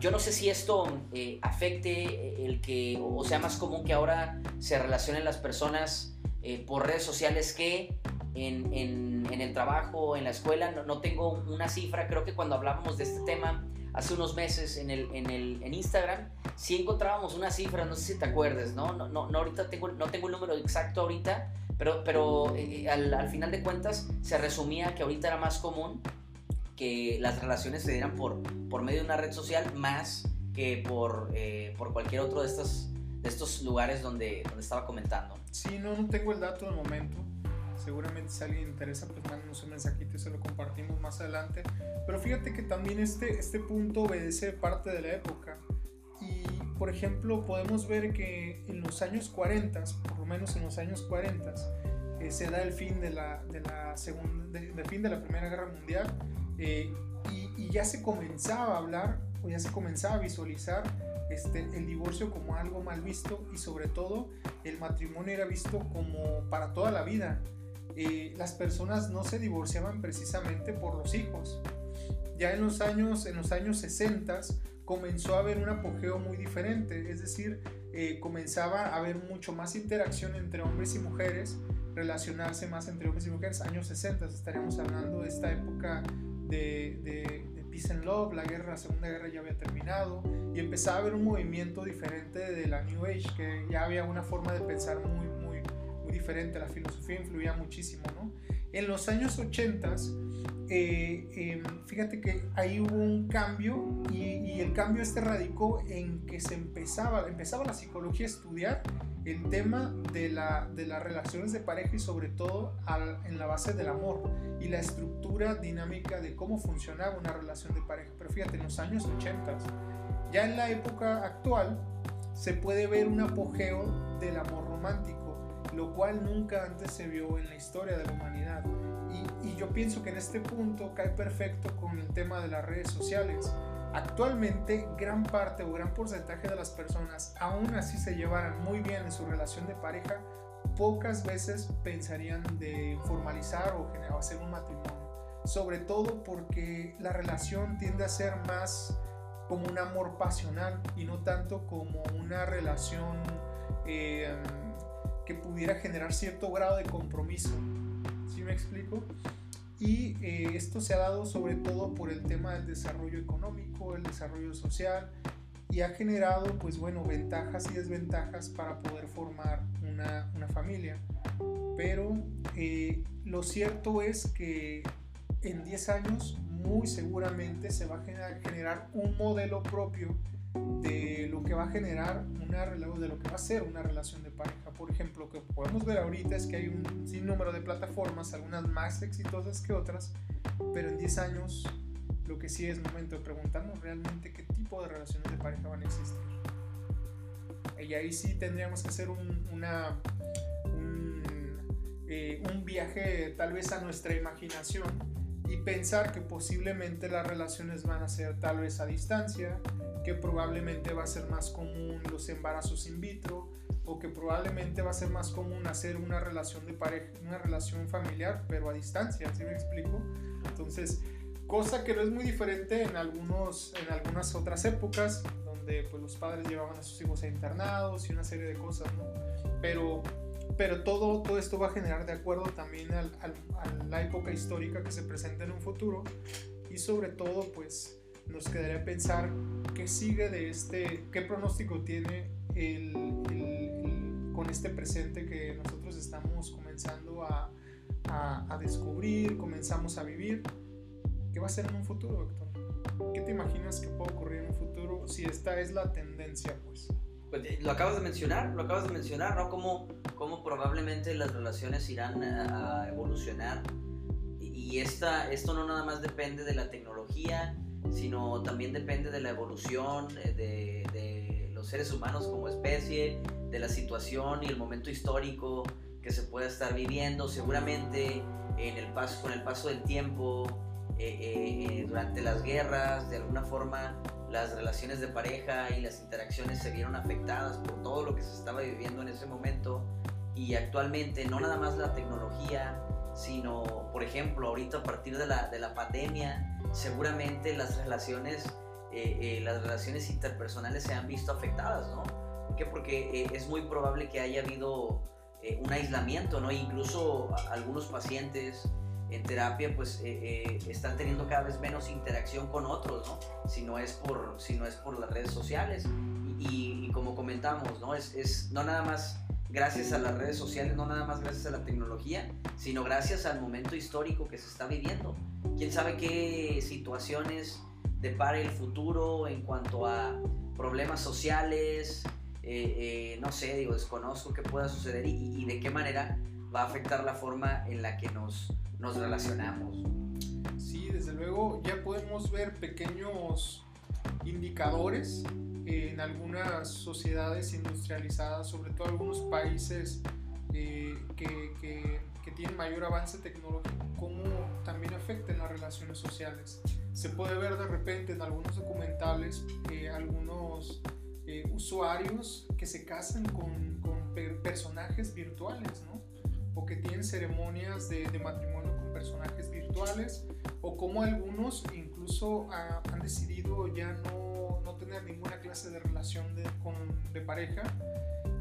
yo no sé si esto eh, afecte el que, o sea más común que ahora se relacionen las personas eh, por redes sociales que en, en, en el trabajo, en la escuela. No, no, tengo una cifra, creo que cuando hablábamos de este tema hace unos meses en, el, en, el, en Instagram, sí encontrábamos una cifra, no sé si te acuerdes, ¿no? No, no, no ahorita tengo, no tengo el número exacto ahorita, pero, pero eh, al, al, final de cuentas se resumía que ahorita era más común que las relaciones se dieran por, por medio de una red social más que por, eh, por cualquier otro de estos, de estos lugares donde, donde estaba comentando. Sí, no, no tengo el dato de momento seguramente si a alguien interesa, pues mándenos un mensajito y se lo compartimos más adelante. Pero fíjate que también este, este punto obedece parte de la época. Y, por ejemplo, podemos ver que en los años 40, por lo menos en los años 40, eh, se da el fin de la, de la segunda, de, fin de la Primera Guerra Mundial eh, y, y, ya se comenzaba a hablar o ya se comenzaba a visualizar este, el divorcio como algo mal visto y sobre todo el matrimonio era visto como para toda la vida. Eh, las personas no se divorciaban precisamente por los hijos. Ya en los años, en los años 60 comenzó a haber un apogeo muy diferente, es decir, eh, comenzaba a haber mucho más interacción entre hombres y mujeres, relacionarse más entre hombres y mujeres. Años 60 estaríamos hablando de esta época de, de, Peace and Love, la guerra, la Segunda Guerra ya había terminado y empezaba a haber un movimiento diferente de la New Age, que ya había una forma de pensar muy, diferente, la filosofía influía muchísimo, ¿no? En los años 80, eh, em, fíjate que ahí hubo un cambio y, el cambio este radicó en que se empezaba, empezaba la psicología a estudiar el tema de, la, de las relaciones de pareja y sobre todo en la base del amor y la estructura dinámica de cómo funcionaba una relación de pareja. Pero fíjate, en los años 80, ya en la época actual, se puede ver un apogeo del amor romántico lo cual nunca antes se vio en la historia de la humanidad. Y, yo pienso que en este punto cae perfecto con el tema de las redes sociales. Actualmente, gran parte o gran porcentaje de las personas, aún así se llevaran muy bien en su relación de pareja, pocas veces pensarían de formalizar o hacer un matrimonio. Sobre todo porque la relación tiende a ser más como un amor pasional y no tanto como una relación eh, que pudiera generar cierto grado de compromiso. ¿Sí me explico? Y eh, esto se ha dado sobre todo por el tema del desarrollo económico, el desarrollo social y ha generado pues bueno ventajas y desventajas para poder formar una, una familia. Pero eh, lo cierto es que en 10 años muy seguramente se va a generar un modelo propio de lo que va a generar una de lo que va a ser una relación de pareja. Por ejemplo, lo que podemos ver ahorita es que hay un sinnúmero de plataformas, algunas más exitosas que otras, pero en 10 años lo que sí es momento de preguntarnos realmente qué tipo de relaciones de pareja van a existir. Y ahí sí tendríamos que hacer un, una, un, eh, un viaje tal vez a nuestra imaginación y pensar que posiblemente las relaciones van a ser tal vez a distancia, que probablemente va a ser más común los embarazos in vitro o que probablemente va a ser más común hacer una relación de pareja, una relación familiar, pero a distancia, ¿sí me explico? Entonces, cosa que no es muy diferente en, algunos, en algunas otras épocas, donde pues, los padres llevaban a sus hijos a internados y una serie de cosas, ¿no? Pero, pero todo, todo esto va a generar de acuerdo también al, a la época histórica que se presenta en un futuro y sobre todo, pues, nos quedaría pensar qué sigue de este, qué pronóstico tiene el, con este presente que nosotros estamos comenzando a, a, descubrir, comenzamos a vivir. ¿Qué va a ser en un futuro, doctor? ¿Qué te imaginas que puede ocurrir en un futuro si esta es la tendencia, pues? Pues lo acabas de mencionar, lo acabas de mencionar, ¿no? Como cómo probablemente las relaciones irán a, evolucionar. Y, esta, esto no nada más depende de la tecnología, sino también depende de la evolución de, de los seres humanos como especie, de la situación y el momento histórico que se pueda estar viviendo. Seguramente en el paso, con el paso del tiempo, eh, eh, durante las guerras, de alguna forma las relaciones de pareja y las interacciones se vieron afectadas por todo lo que se estaba viviendo en ese momento y actualmente no nada más la tecnología, sino por ejemplo ahorita a partir de la, de la pandemia seguramente las relaciones, eh, las relaciones interpersonales se han visto afectadas, ¿no? ¿Por qué? Porque es muy probable que haya habido un aislamiento, ¿no? Incluso algunos pacientes en terapia pues eh, eh, están teniendo cada vez menos interacción con otros, ¿no? Si no es por, si no es por las redes sociales. Y, como comentamos, ¿no? Es, es, no nada más gracias a las redes sociales, no nada más gracias a la tecnología, sino gracias al momento histórico que se está viviendo. ¿Quién sabe qué situaciones depara el futuro en cuanto a problemas sociales? Eh, no sé, digo, desconozco qué pueda suceder y de qué manera va a afectar la forma en la que nos, nos relacionamos. Sí, desde luego ya podemos ver pequeños indicadores en algunas sociedades industrializadas, sobre todo algunos países eh, que, que, tienen mayor avance tecnológico, cómo también afectan las relaciones sociales. Se puede ver de repente en algunos documentales eh, algunos usuarios que se casan con, con personajes virtuales, ¿no? O que tienen ceremonias de, matrimonio con personajes virtuales o como algunos incluso han decidido ya no, no, tener ninguna clase de relación de, con, de pareja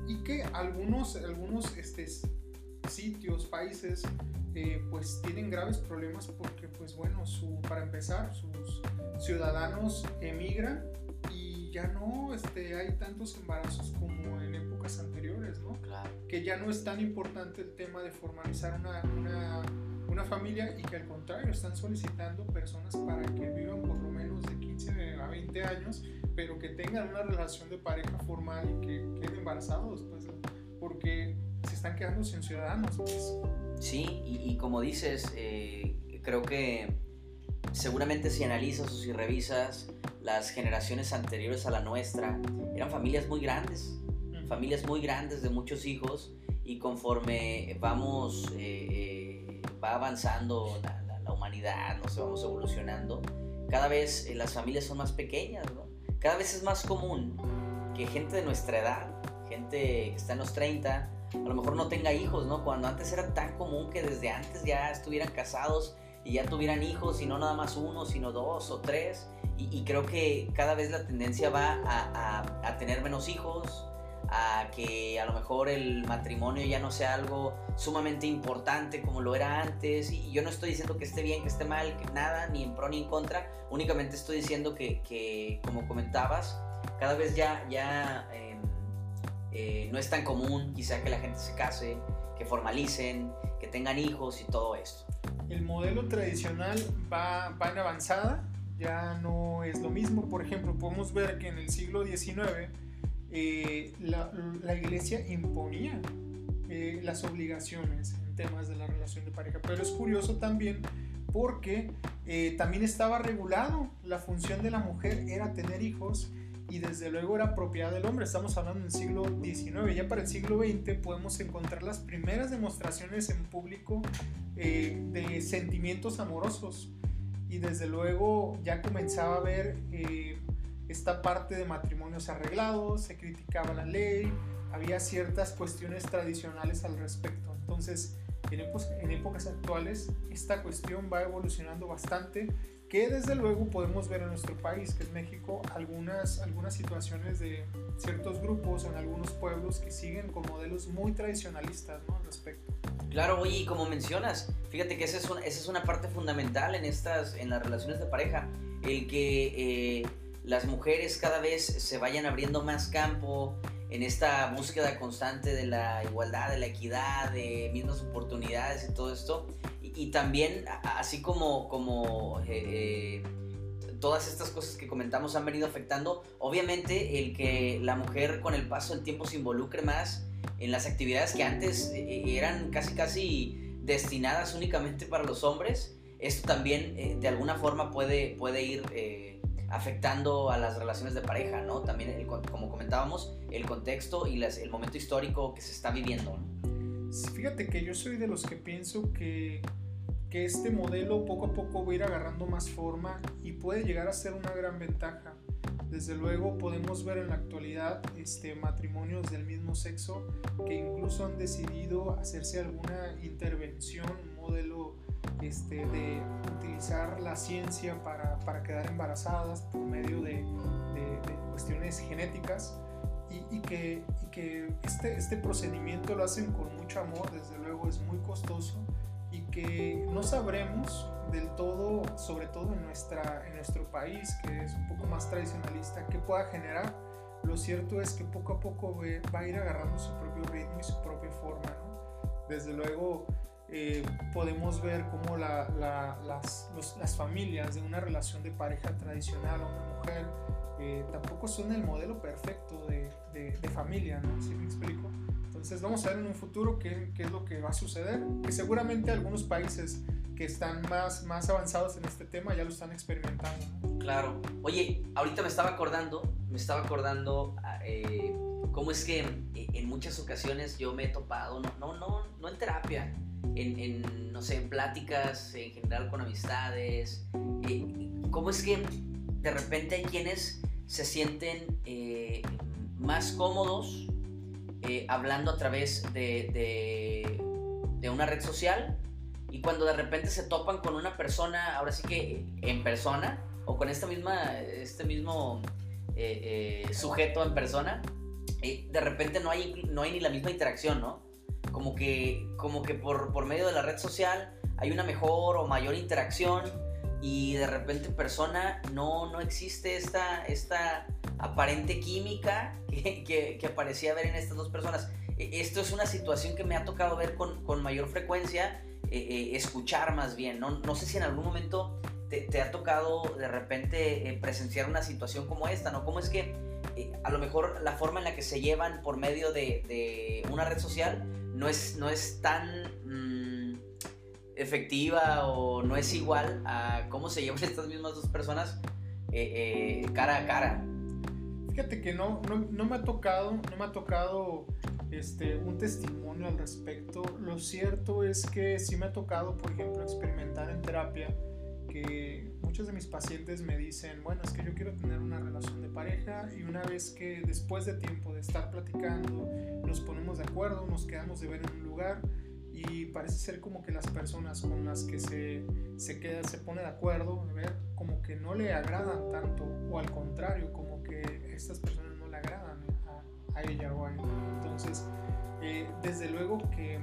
y que algunos, algunos este, sitios, países, eh, pues tienen graves problemas porque, pues bueno, su, para empezar, sus ciudadanos emigran y ya no este, hay tantos embarazos como en épocas anteriores, ¿no? Que ya no es tan importante el tema de formalizar una, una, una, familia y que al contrario están solicitando personas para que vivan por lo menos de 15 a 20 años, pero que tengan una relación de pareja formal y que queden embarazados, pues, porque se están quedando sin ciudadanos. Pues. Sí, y, y como dices, eh, creo que seguramente si analizas o si revisas las generaciones anteriores a la nuestra, eran familias muy grandes, familias muy grandes de muchos hijos y conforme vamos, eh, eh, va avanzando la, humanidad, nos vamos evolucionando, cada vez eh, las familias son más pequeñas, ¿no? Cada vez es más común que gente de nuestra edad, gente que está en los 30, a lo mejor no tenga hijos, ¿no? Cuando antes era tan común que desde antes ya estuvieran casados y ya tuvieran hijos y no nada más uno, sino dos o tres. Y, creo que cada vez la tendencia va a, a, tener menos hijos, que a lo mejor el matrimonio ya no sea algo sumamente importante como lo era antes. Y yo no estoy diciendo que esté bien, que esté mal, que nada, ni en pro ni en contra. Únicamente estoy diciendo que, que como comentabas, cada vez ya, ya em, eh, no es tan común quizá que la gente se case, que formalicen, que tengan hijos y todo esto el modelo tradicional va, va en avanzada, ya no es lo mismo. Por ejemplo, podemos ver que en el siglo XIX eh, la, iglesia imponía eh, las obligaciones en temas de la relación de pareja. Pero es curioso también porque eh, también estaba regulado la función de la mujer era tener hijos y desde luego era propiedad del hombre. Estamos hablando del siglo XIX. Ya para el siglo XX podemos encontrar las primeras demostraciones en público de sentimientos amorosos. Y desde luego ya comenzaba a ver eh, esta parte de matrimonios arreglados, se criticaba la ley, había ciertas cuestiones tradicionales al respecto. Entonces, en, en épocas actuales, esta cuestión va evolucionando bastante que desde luego podemos ver en nuestro país, que es México, algunas, algunas situaciones de ciertos grupos en algunos pueblos que siguen con modelos muy tradicionalistas ¿no? al respecto. Claro, oye, y como mencionas, fíjate que esa es, una, esa es una parte fundamental en, estas, en las relaciones de pareja, el que eh, las mujeres cada vez se vayan abriendo más campo en esta búsqueda constante de la igualdad, de la equidad, de mismas oportunidades y todo esto y también, así como, como eh, eh, todas estas cosas que comentamos han venido afectando. Obviamente el que la mujer con el paso del tiempo se involucre más en las actividades que antes eh, eran casi casi destinadas únicamente para los hombres, esto también de alguna forma puede, puede ir afectando a las relaciones de pareja, ¿no? También, como comentábamos, el contexto y el momento histórico que se está viviendo. Fíjate que yo soy de los que pienso que que este modelo poco a poco va a ir agarrando más forma y puede llegar a ser una gran ventaja. Desde luego podemos ver en la actualidad este, matrimonios del mismo sexo que incluso han decidido hacerse alguna intervención, modelo este, de utilizar la ciencia para, para quedar embarazadas por medio de, de, cuestiones genéticas y, y, que, y que este, este procedimiento lo hacen con mucho amor, desde luego es muy costoso y que no sabremos del todo, sobre todo en, nuestra, en nuestro país, que es un poco más tradicionalista, qué pueda generar. Lo cierto es que poco a poco va a ir agarrando su propio ritmo y su propia forma. Desde luego eh, podemos ver cómo la, las, las, familias de una relación de pareja tradicional a una mujer eh, tampoco son el modelo perfecto de, de, de familia, ¿no? ¿Sí me explico? Entonces vamos a ver en un futuro qué, qué, es lo que va a suceder, que seguramente algunos países que están más, más avanzados en este tema ya lo están experimentando. Claro. Oye, ahorita me estaba acordando, me estaba acordando eh, cómo es que en muchas ocasiones yo me he topado, no, no, no, no en terapia, en, no sé, en pláticas en general con amistades, eh, cómo es que de repente hay quienes se sienten eh, más cómodos eh, hablando a través de, de, una red social y cuando de repente se topan con una persona, ahora sí que en persona, o con esta misma, este mismo sujeto en persona, de repente no hay, no hay ni la misma interacción, ¿no? Como que, como que por, por medio de la red social hay una mejor o mayor interacción y de repente en persona no, no existe esta, esta aparente química que, que, que, parecía ver en estas dos personas. E, esto es una situación que me ha tocado ver con, con mayor frecuencia, eh, eh, escuchar más bien. ¿no? no sé si en algún momento te, te ha tocado de repente eh, presenciar una situación como esta, ¿no? ¿Cómo es que a lo mejor la forma en la que se llevan por medio de, de una red social no es, no es tan... Mm, efectiva o no es igual a cómo se llevan estas mismas dos personas cara a cara. Fíjate que no, no, me ha tocado, no me ha tocado este, un testimonio al respecto. Lo cierto es que sí me ha tocado, por ejemplo, experimentar en terapia que muchos de mis pacientes me dicen, bueno, es que yo quiero tener una relación de pareja y una vez que después de tiempo de estar platicando, nos ponemos de acuerdo, nos quedamos de ver en un lugar y parece ser como que las personas con las que se, se queda, se pone de acuerdo, ver, como que no le agradan tanto o al contrario, como que estas personas no le agradan a, ella o a él. Entonces, eh, desde luego que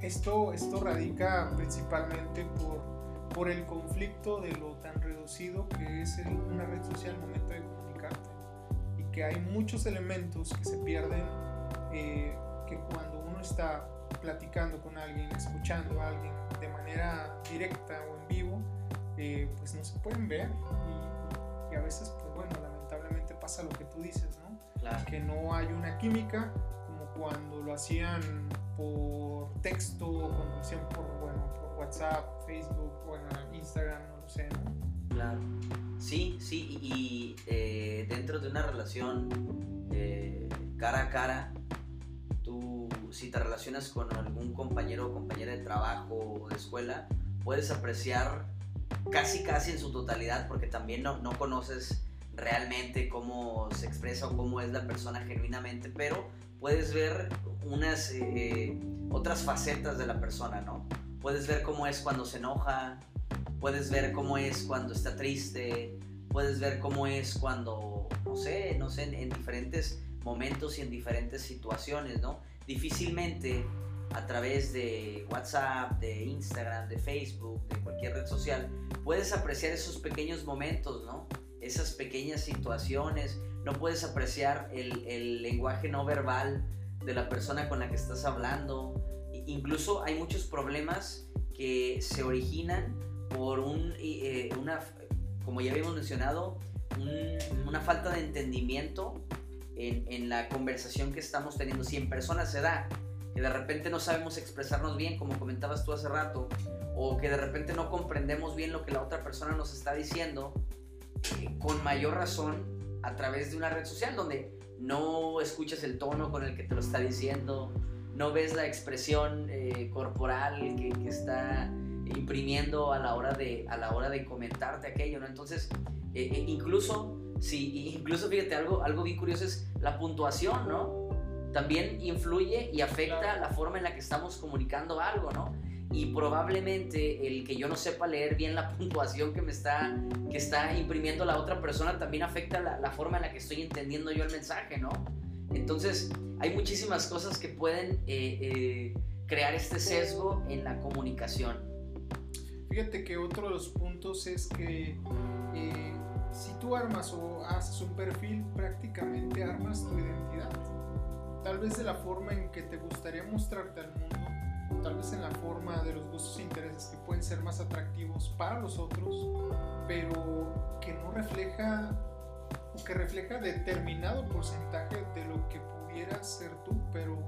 esto, esto radica principalmente por, por el conflicto de lo tan reducido que es una red social al momento de comunicarte. Y que hay muchos elementos que se pierden eh, que cuando uno está platicando con alguien, escuchando a alguien de manera directa o en vivo, eh, pues no se pueden ver. Y, y a veces, pues bueno, la lamentablemente pasa lo que tú dices, ¿no? Que no hay una química como cuando lo hacían por texto, cuando lo hacían por, bueno, por WhatsApp, Facebook, bueno, Instagram, no lo sé. Claro. Sí, sí, y, eh, dentro de una relación eh, cara a cara, tú si te relacionas con algún compañero o compañera de trabajo o de escuela, puedes apreciar casi casi en su totalidad, porque también no, no conoces realmente cómo se expresa o cómo es la persona genuinamente, pero puedes ver unas eh, otras facetas de la persona, ¿no? Puedes ver cómo es cuando se enoja, puedes ver cómo es cuando está triste, puedes ver cómo es cuando, no sé, no sé, en, diferentes momentos y en diferentes situaciones, ¿no? Difícilmente a través de WhatsApp, de Instagram, de Facebook, de cualquier red social, puedes apreciar esos pequeños momentos, ¿no? esas pequeñas situaciones, no puedes apreciar el, lenguaje no verbal de la persona con la que estás hablando. Incluso hay muchos problemas que se originan por un, eh, una, como ya habíamos mencionado, una falta de entendimiento en, en, la conversación que estamos teniendo. Si en persona se da, que de repente no sabemos expresarnos bien, como comentabas tú hace rato, o que de repente no comprendemos bien lo que la otra persona nos está diciendo, eh, con mayor razón a través de una red social donde no escuchas el tono con el que te lo está diciendo, no ves la expresión eh, corporal que, que, está imprimiendo a la hora de, a la hora de comentarte aquello, ¿no? Entonces, eh, incluso, sí, incluso fíjate, algo, algo bien curioso es la puntuación, ¿no? También influye y afecta la forma en la que estamos comunicando algo, ¿no? y probablemente el que yo no sepa leer bien la puntuación que me está, que está imprimiendo la otra persona también afecta la, forma en la que estoy entendiendo yo el mensaje, ¿no? Entonces, hay muchísimas cosas que pueden eh, eh, crear este sesgo en la comunicación. Fíjate que otro de los puntos es que eh, si tú armas o haces un perfil, prácticamente armas tu identidad. Tal vez de la forma en que te gustaría mostrarte al mundo tal vez en la forma de los gustos e intereses que pueden ser más atractivos para los otros, pero que no refleja o que refleja determinado porcentaje de lo que pudieras ser tú, pero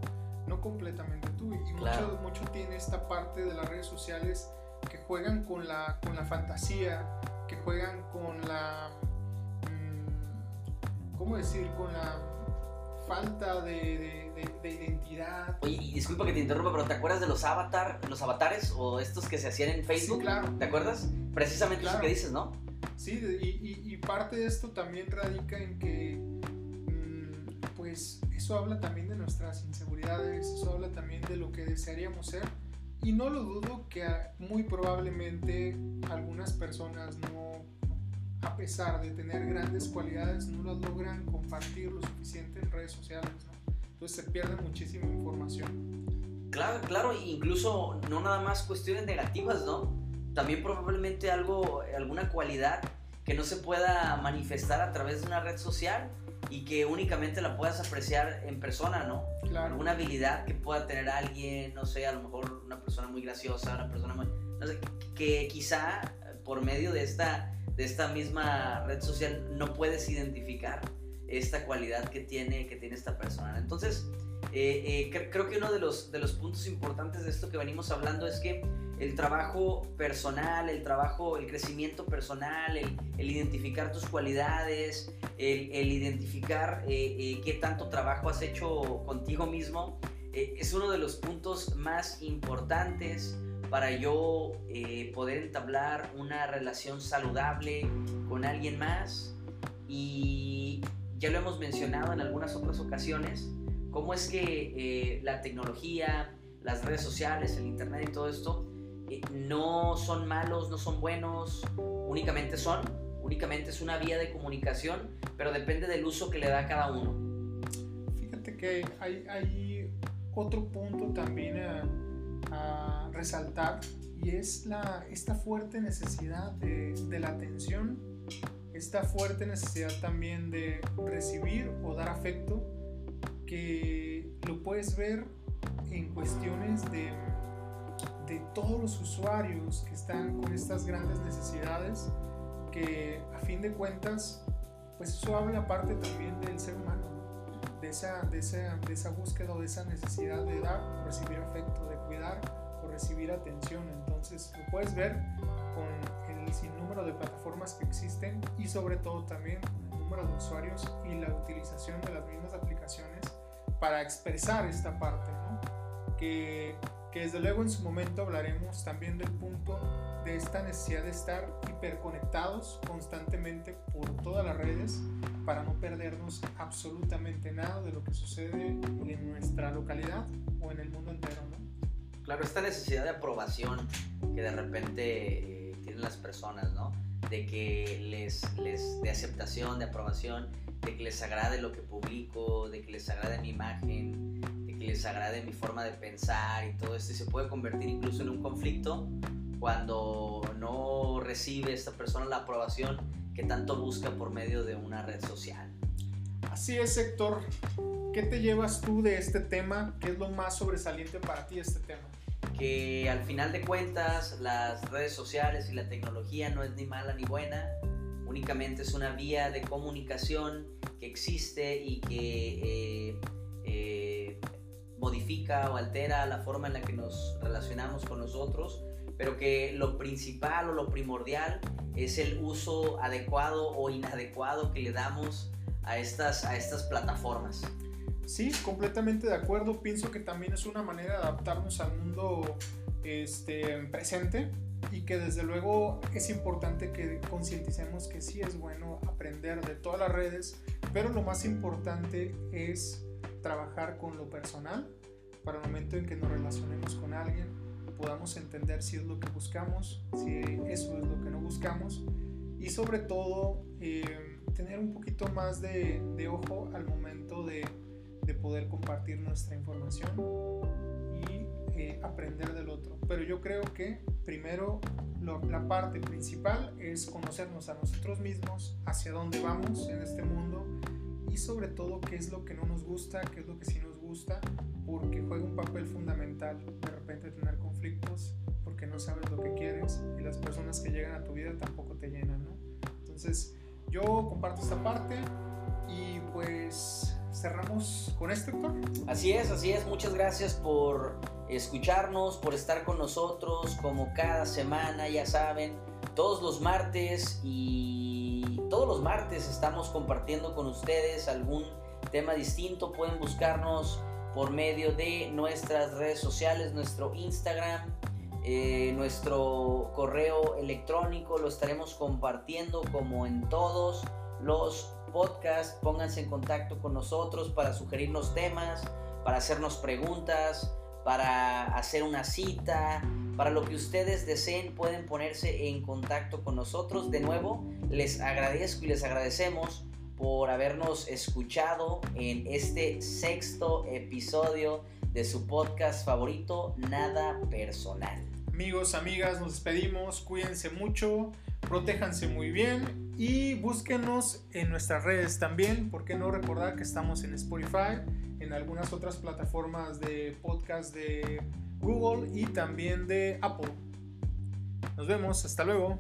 no completamente tú. Y mucho, mucho tiene esta parte de las redes sociales que juegan con la, con la fantasía, que juegan con la... Mm, ¿Cómo decir? Con la falta de, identidad. Oye, y disculpa que te interrumpa, pero ¿te acuerdas de los avatar, los avatares o estos que se hacían en Facebook? Sí, claro. ¿Te acuerdas? Precisamente eso que dices, ¿no? Sí, y, parte de esto también radica en que, mm, pues, eso habla también de nuestras inseguridades, eso habla también de lo que desearíamos ser. Y no lo dudo que muy probablemente algunas personas no a pesar de tener grandes cualidades, no las logran compartir lo suficiente en redes sociales, Entonces se pierde muchísima información. Claro, claro, incluso no nada más cuestiones negativas, ¿no? También probablemente algo, alguna cualidad que no se pueda manifestar a través de una red social y que únicamente la puedas apreciar en persona, ¿no? Claro. Alguna habilidad que pueda tener alguien, no sé, a lo mejor una persona muy graciosa, una persona muy... No sé, que quizá por medio de esta de esta misma red social no puedes identificar esta cualidad que tiene, que tiene esta persona. Entonces, eh, eh, creo que uno de los, de los puntos importantes de esto que venimos hablando es que el trabajo personal, el trabajo, el crecimiento personal, el, identificar tus cualidades, el, identificar eh, qué tanto trabajo has hecho contigo mismo, es uno de los puntos más importantes para yo eh, poder entablar una relación saludable con alguien más. Y ya lo hemos mencionado en algunas otras ocasiones, cómo es que eh, la tecnología, las redes sociales, el Internet y todo esto eh, no son malos, no son buenos, únicamente son, únicamente es una vía de comunicación, pero depende del uso que le da cada uno. Fíjate que hay, hay otro punto también a resaltar y es la, esta fuerte necesidad de, de la atención, esta fuerte necesidad también de recibir o dar afecto que lo puedes ver en cuestiones de, de todos los usuarios que están con estas grandes necesidades que a fin de cuentas pues eso habla parte también del ser humano de, esa, de, esa, de esa búsqueda o de esa necesidad de dar, recibir afecto, de cuidar recibir atención. Entonces lo puedes ver con el sinnúmero de plataformas que existen y sobre todo también el número de usuarios y la utilización de las mismas aplicaciones para expresar esta parte, que, que desde luego en su momento hablaremos también del punto de esta necesidad de estar hiperconectados constantemente por todas las redes para no perdernos absolutamente nada de lo que sucede en nuestra localidad o en el mundo entero. Claro, esta necesidad de aprobación que de repente eh, tienen las personas, ¿no? De que les, les, de aceptación, de aprobación, de que les agrade lo que publico, de que les agrade mi imagen, que les agrade mi forma de pensar y todo esto. Y se puede convertir incluso en un conflicto cuando no recibe esta persona la aprobación que tanto busca por medio de una red social. Así es, Héctor. ¿Qué te llevas tú de este tema? ¿Qué es lo más sobresaliente para ti este tema? Que al final de cuentas las redes sociales y la tecnología no es ni mala ni buena, únicamente es una vía de comunicación que existe y que eh, eh, modifica o altera la forma en la que nos relacionamos con nosotros, pero que lo principal o lo primordial es el uso adecuado o inadecuado que le damos a estas, a estas plataformas. Sí, completamente de acuerdo. Pienso que también es una manera de adaptarnos al mundo este, presente y que desde luego es importante que concienticemos que sí es bueno aprender de todas las redes, pero lo más importante es trabajar con lo personal para el momento en que nos relacionemos con alguien, podamos entender si es lo que buscamos, si eso es lo que no buscamos y sobre todo eh, tener un poquito más de, ojo al momento de, de, poder compartir nuestra información y eh, aprender del otro. Pero yo creo que primero la parte principal es conocernos a nosotros mismos, hacia dónde vamos en este mundo y sobre todo qué es lo que no nos gusta, qué es lo que sí nos gusta, porque juega un papel fundamental de repente tener conflictos porque no sabes lo que quieres y las personas que llegan a tu vida tampoco te llenan. Entonces, yo comparto esta parte y pues cerramos con esto, Héctor. Así es, así es. Muchas gracias por escucharnos, por estar con nosotros como cada semana, ya saben, todos los martes y todos los martes estamos compartiendo con ustedes algún tema distinto. Pueden buscarnos por medio de nuestras redes sociales, nuestro Instagram, eh, nuestro correo electrónico, lo estaremos compartiendo como en todos los podcasts. Pónganse en contacto con nosotros para sugerirnos temas, para hacernos preguntas, para hacer una cita, para lo que ustedes deseen pueden ponerse en contacto con nosotros. De nuevo, les agradezco y les agradecemos por habernos escuchado en este sexto episodio de su podcast favorito, Nada Personal. Amigos, amigas, nos despedimos, cuídense mucho, protéjanse muy bien y búsquenos en nuestras redes también, ¿por qué no recordar que estamos en Spotify, en algunas otras plataformas de podcast de Google y también de Apple. Nos vemos, hasta luego.